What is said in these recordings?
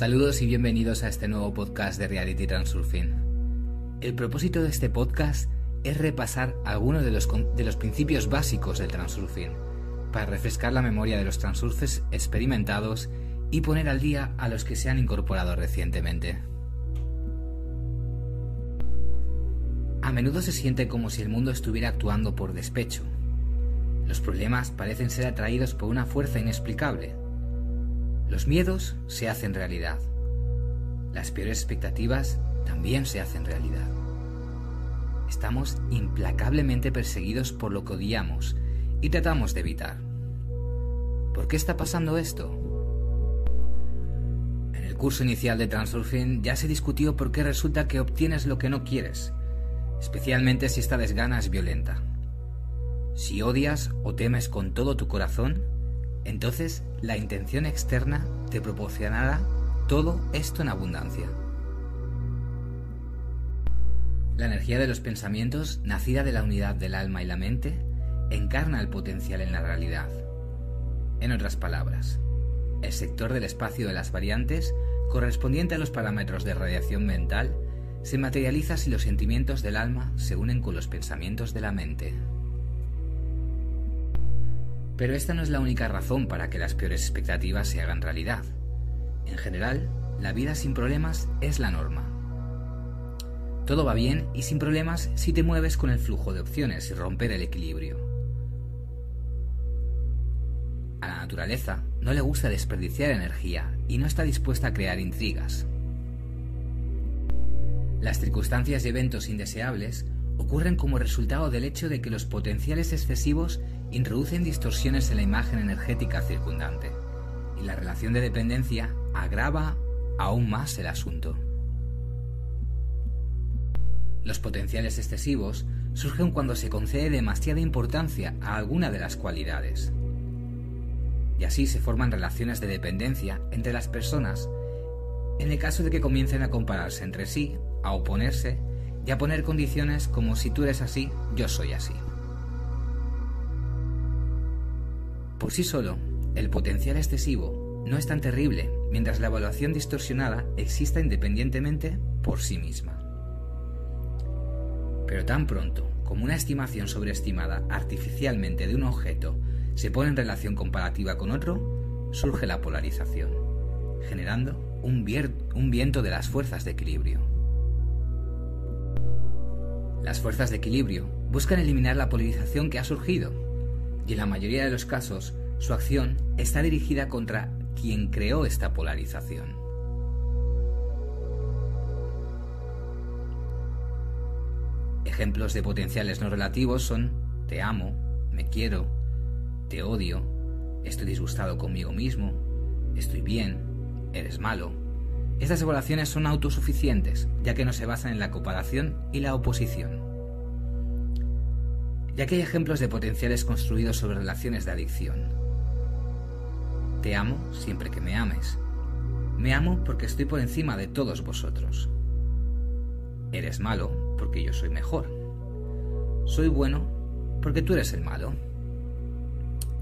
Saludos y bienvenidos a este nuevo podcast de Reality Transurfing. El propósito de este podcast es repasar algunos de los, de los principios básicos del transurfing, para refrescar la memoria de los transurfers experimentados y poner al día a los que se han incorporado recientemente. A menudo se siente como si el mundo estuviera actuando por despecho. Los problemas parecen ser atraídos por una fuerza inexplicable, los miedos se hacen realidad. Las peores expectativas también se hacen realidad. Estamos implacablemente perseguidos por lo que odiamos y tratamos de evitar. ¿Por qué está pasando esto? En el curso inicial de Transurfing ya se discutió por qué resulta que obtienes lo que no quieres, especialmente si esta desgana es violenta. Si odias o temes con todo tu corazón, entonces la intención externa te proporcionará todo esto en abundancia. La energía de los pensamientos, nacida de la unidad del alma y la mente, encarna el potencial en la realidad. En otras palabras, el sector del espacio de las variantes, correspondiente a los parámetros de radiación mental, se materializa si los sentimientos del alma se unen con los pensamientos de la mente. Pero esta no es la única razón para que las peores expectativas se hagan realidad. En general, la vida sin problemas es la norma. Todo va bien y sin problemas si te mueves con el flujo de opciones y romper el equilibrio. A la naturaleza no le gusta desperdiciar energía y no está dispuesta a crear intrigas. Las circunstancias y eventos indeseables ocurren como resultado del hecho de que los potenciales excesivos introducen distorsiones en la imagen energética circundante, y la relación de dependencia agrava aún más el asunto. Los potenciales excesivos surgen cuando se concede demasiada importancia a alguna de las cualidades. Y así se forman relaciones de dependencia entre las personas en el caso de que comiencen a compararse entre sí, a oponerse y a poner condiciones como si tú eres así, yo soy así. Por sí solo, el potencial excesivo no es tan terrible mientras la evaluación distorsionada exista independientemente por sí misma. Pero tan pronto como una estimación sobreestimada artificialmente de un objeto se pone en relación comparativa con otro, surge la polarización, generando un, viento de las fuerzas de equilibrio. Las fuerzas de equilibrio buscan eliminar la polarización que ha surgido y en la mayoría de los casos su acción está dirigida contra quien creó esta polarización. Ejemplos de potenciales no relativos son te amo, me quiero, te odio, estoy disgustado conmigo mismo, estoy bien, eres malo. Estas evaluaciones son autosuficientes, ya que no se basan en la comparación y la oposición ya que hay ejemplos de potenciales construidos sobre relaciones de adicción. Te amo siempre que me ames. Me amo porque estoy por encima de todos vosotros. Eres malo porque yo soy mejor. Soy bueno porque tú eres el malo.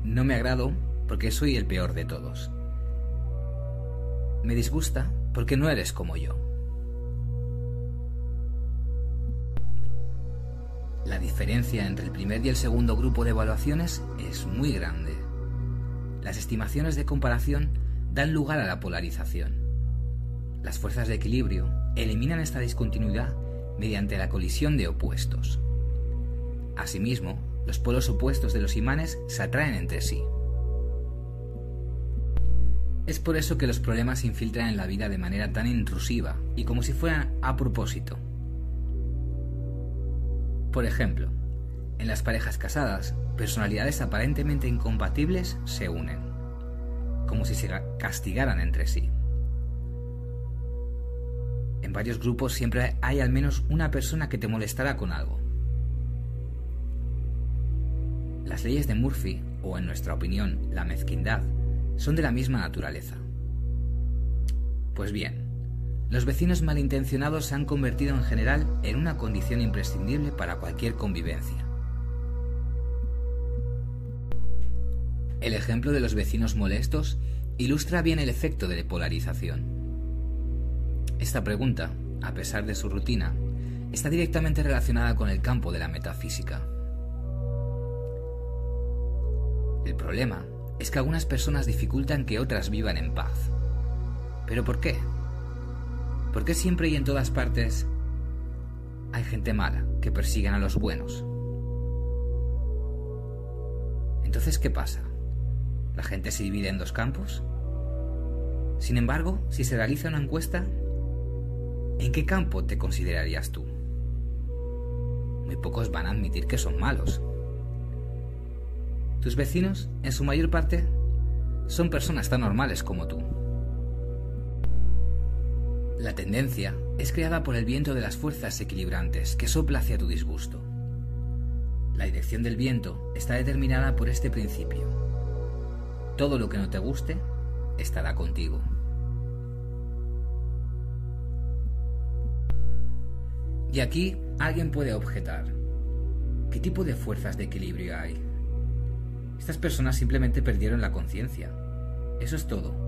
No me agrado porque soy el peor de todos. Me disgusta porque no eres como yo. La diferencia entre el primer y el segundo grupo de evaluaciones es muy grande. Las estimaciones de comparación dan lugar a la polarización. Las fuerzas de equilibrio eliminan esta discontinuidad mediante la colisión de opuestos. Asimismo, los polos opuestos de los imanes se atraen entre sí. Es por eso que los problemas se infiltran en la vida de manera tan intrusiva y como si fueran a propósito. Por ejemplo, en las parejas casadas, personalidades aparentemente incompatibles se unen, como si se castigaran entre sí. En varios grupos siempre hay al menos una persona que te molestará con algo. Las leyes de Murphy, o en nuestra opinión, la mezquindad, son de la misma naturaleza. Pues bien, los vecinos malintencionados se han convertido en general en una condición imprescindible para cualquier convivencia. El ejemplo de los vecinos molestos ilustra bien el efecto de polarización. Esta pregunta, a pesar de su rutina, está directamente relacionada con el campo de la metafísica. El problema es que algunas personas dificultan que otras vivan en paz. ¿Pero por qué? ¿Por qué siempre y en todas partes hay gente mala que persiguen a los buenos? Entonces, ¿qué pasa? ¿La gente se divide en dos campos? Sin embargo, si se realiza una encuesta, ¿en qué campo te considerarías tú? Muy pocos van a admitir que son malos. Tus vecinos, en su mayor parte, son personas tan normales como tú. La tendencia es creada por el viento de las fuerzas equilibrantes que sopla hacia tu disgusto. La dirección del viento está determinada por este principio. Todo lo que no te guste estará contigo. Y aquí alguien puede objetar. ¿Qué tipo de fuerzas de equilibrio hay? Estas personas simplemente perdieron la conciencia. Eso es todo.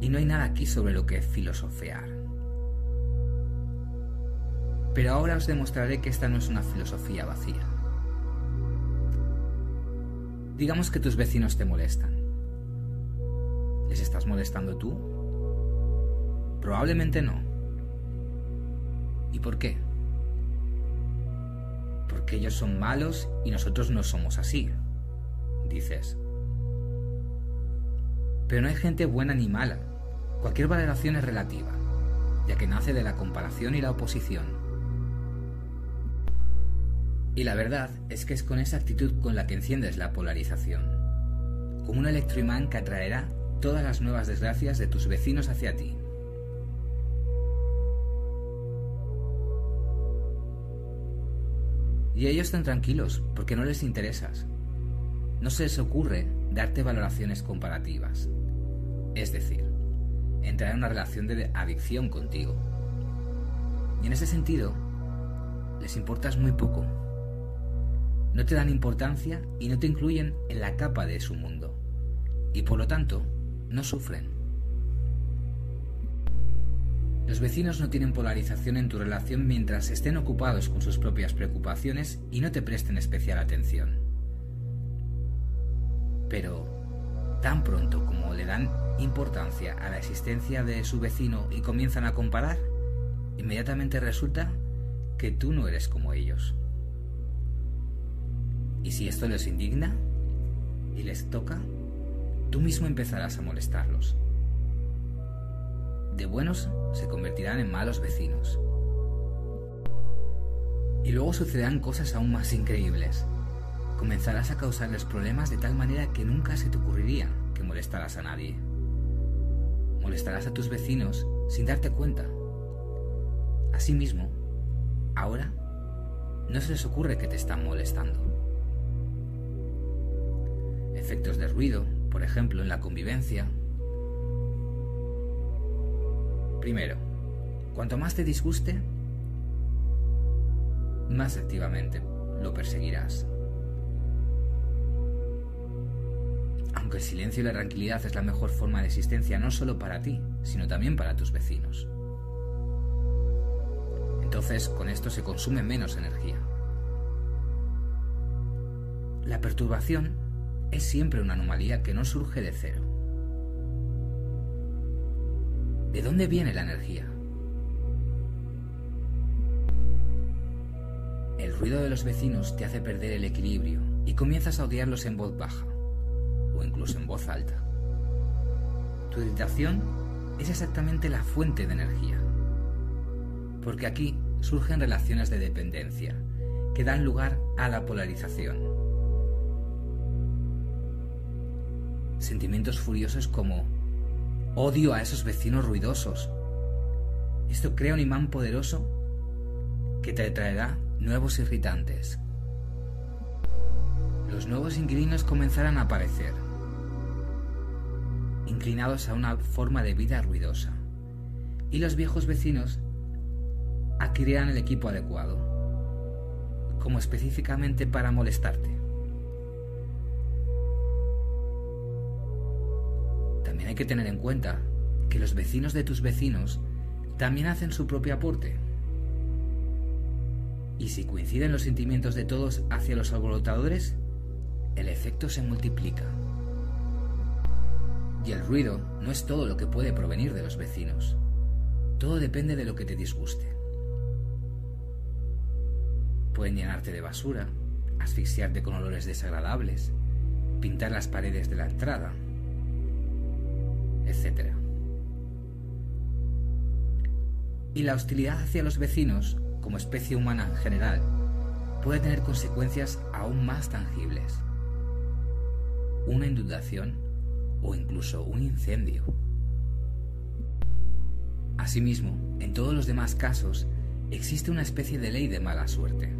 Y no hay nada aquí sobre lo que filosofear. Pero ahora os demostraré que esta no es una filosofía vacía. Digamos que tus vecinos te molestan. ¿Les estás molestando tú? Probablemente no. ¿Y por qué? Porque ellos son malos y nosotros no somos así, dices. Pero no hay gente buena ni mala. Cualquier valoración es relativa, ya que nace de la comparación y la oposición. Y la verdad es que es con esa actitud con la que enciendes la polarización, como un electroimán que atraerá todas las nuevas desgracias de tus vecinos hacia ti. Y ellos están tranquilos porque no les interesas. No se les ocurre darte valoraciones comparativas. Es decir, entrar en una relación de adicción contigo. Y en ese sentido, les importas muy poco. No te dan importancia y no te incluyen en la capa de su mundo. Y por lo tanto, no sufren. Los vecinos no tienen polarización en tu relación mientras estén ocupados con sus propias preocupaciones y no te presten especial atención. Pero, tan pronto como le dan importancia a la existencia de su vecino y comienzan a comparar, inmediatamente resulta que tú no eres como ellos. Y si esto les indigna y les toca, tú mismo empezarás a molestarlos de buenos se convertirán en malos vecinos. Y luego sucederán cosas aún más increíbles. Comenzarás a causarles problemas de tal manera que nunca se te ocurriría que molestarás a nadie. Molestarás a tus vecinos sin darte cuenta. Asimismo, ahora no se les ocurre que te están molestando. Efectos de ruido, por ejemplo, en la convivencia, Primero, cuanto más te disguste, más activamente lo perseguirás. Aunque el silencio y la tranquilidad es la mejor forma de existencia no solo para ti, sino también para tus vecinos. Entonces, con esto se consume menos energía. La perturbación es siempre una anomalía que no surge de cero. ¿De dónde viene la energía? El ruido de los vecinos te hace perder el equilibrio y comienzas a odiarlos en voz baja en voz alta. Tu irritación es exactamente la fuente de energía, porque aquí surgen relaciones de dependencia que dan lugar a la polarización. Sentimientos furiosos como Odio a esos vecinos ruidosos. Esto crea un imán poderoso que te traerá nuevos irritantes. Los nuevos inquilinos comenzarán a aparecer, inclinados a una forma de vida ruidosa, y los viejos vecinos adquirirán el equipo adecuado, como específicamente para molestarte. hay que tener en cuenta que los vecinos de tus vecinos también hacen su propio aporte. Y si coinciden los sentimientos de todos hacia los alborotadores, el efecto se multiplica. Y el ruido no es todo lo que puede provenir de los vecinos. Todo depende de lo que te disguste. Pueden llenarte de basura, asfixiarte con olores desagradables, pintar las paredes de la entrada, etc. Y la hostilidad hacia los vecinos, como especie humana en general, puede tener consecuencias aún más tangibles. Una inundación o incluso un incendio. Asimismo, en todos los demás casos, existe una especie de ley de mala suerte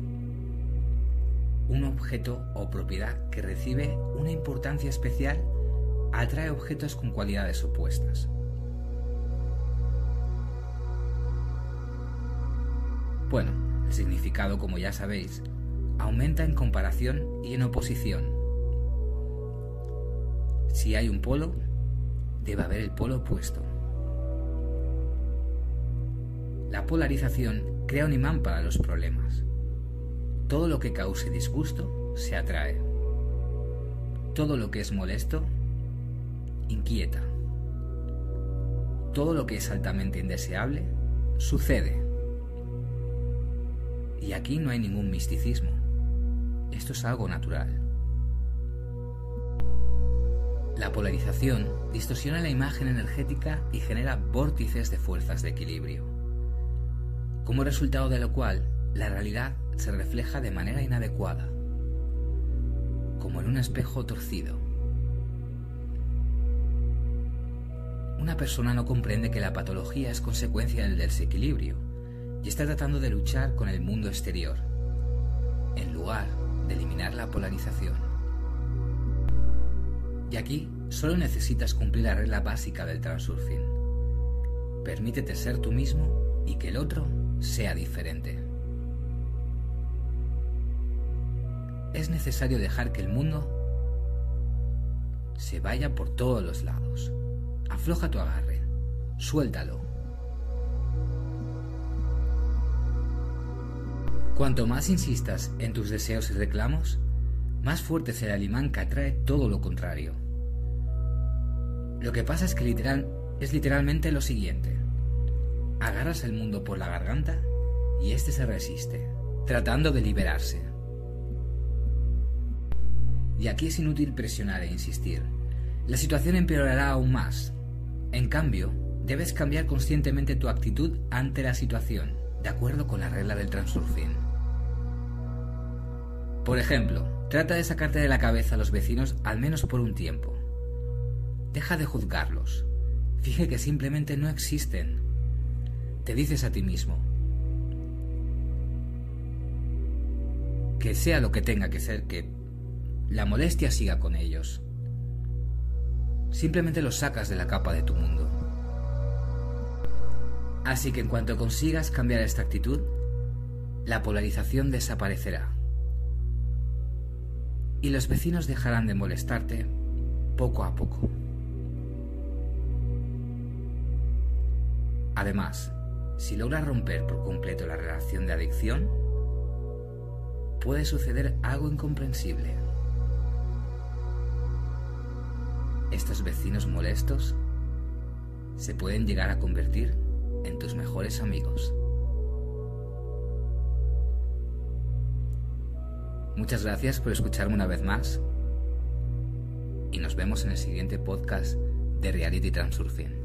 un objeto o propiedad que recibe una importancia especial atrae objetos con cualidades opuestas. Bueno, el significado, como ya sabéis, aumenta en comparación y en oposición. Si hay un polo, debe haber el polo opuesto. La polarización crea un imán para los problemas. Todo lo que cause disgusto se atrae. Todo lo que es molesto inquieta. Todo lo que es altamente indeseable sucede. Y aquí no hay ningún misticismo. Esto es algo natural. La polarización distorsiona la imagen energética y genera vórtices de fuerzas de equilibrio, como resultado de lo cual la realidad se refleja de manera inadecuada, como en un espejo torcido. Una persona no comprende que la patología es consecuencia del desequilibrio y está tratando de luchar con el mundo exterior, en lugar de eliminar la polarización. Y aquí solo necesitas cumplir la regla básica del transurfing. Permítete ser tú mismo y que el otro sea diferente. es necesario dejar que el mundo se vaya por todos los lados. Afloja tu agarre, suéltalo. Cuanto más insistas en tus deseos y reclamos, más fuerte será el imán que atrae todo lo contrario. Lo que pasa es que literal, es literalmente lo siguiente. Agarras el mundo por la garganta y éste se resiste, tratando de liberarse. Y aquí es inútil presionar e insistir. La situación empeorará aún más. En cambio, debes cambiar conscientemente tu actitud ante la situación, de acuerdo con la regla del transurfing. Por ejemplo, trata de sacarte de la cabeza a los vecinos al menos por un tiempo. Deja de juzgarlos. Fije que simplemente no existen. Te dices a ti mismo. Que sea lo que tenga que ser, que la molestia siga con ellos. Simplemente los sacas de la capa de tu mundo. Así que en cuanto consigas cambiar esta actitud, la polarización desaparecerá. Y los vecinos dejarán de molestarte poco a poco. Además, si logras romper por completo la relación de adicción, puede suceder algo incomprensible. estos vecinos molestos se pueden llegar a convertir en tus mejores amigos. Muchas gracias por escucharme una vez más y nos vemos en el siguiente podcast de Reality Transurfing.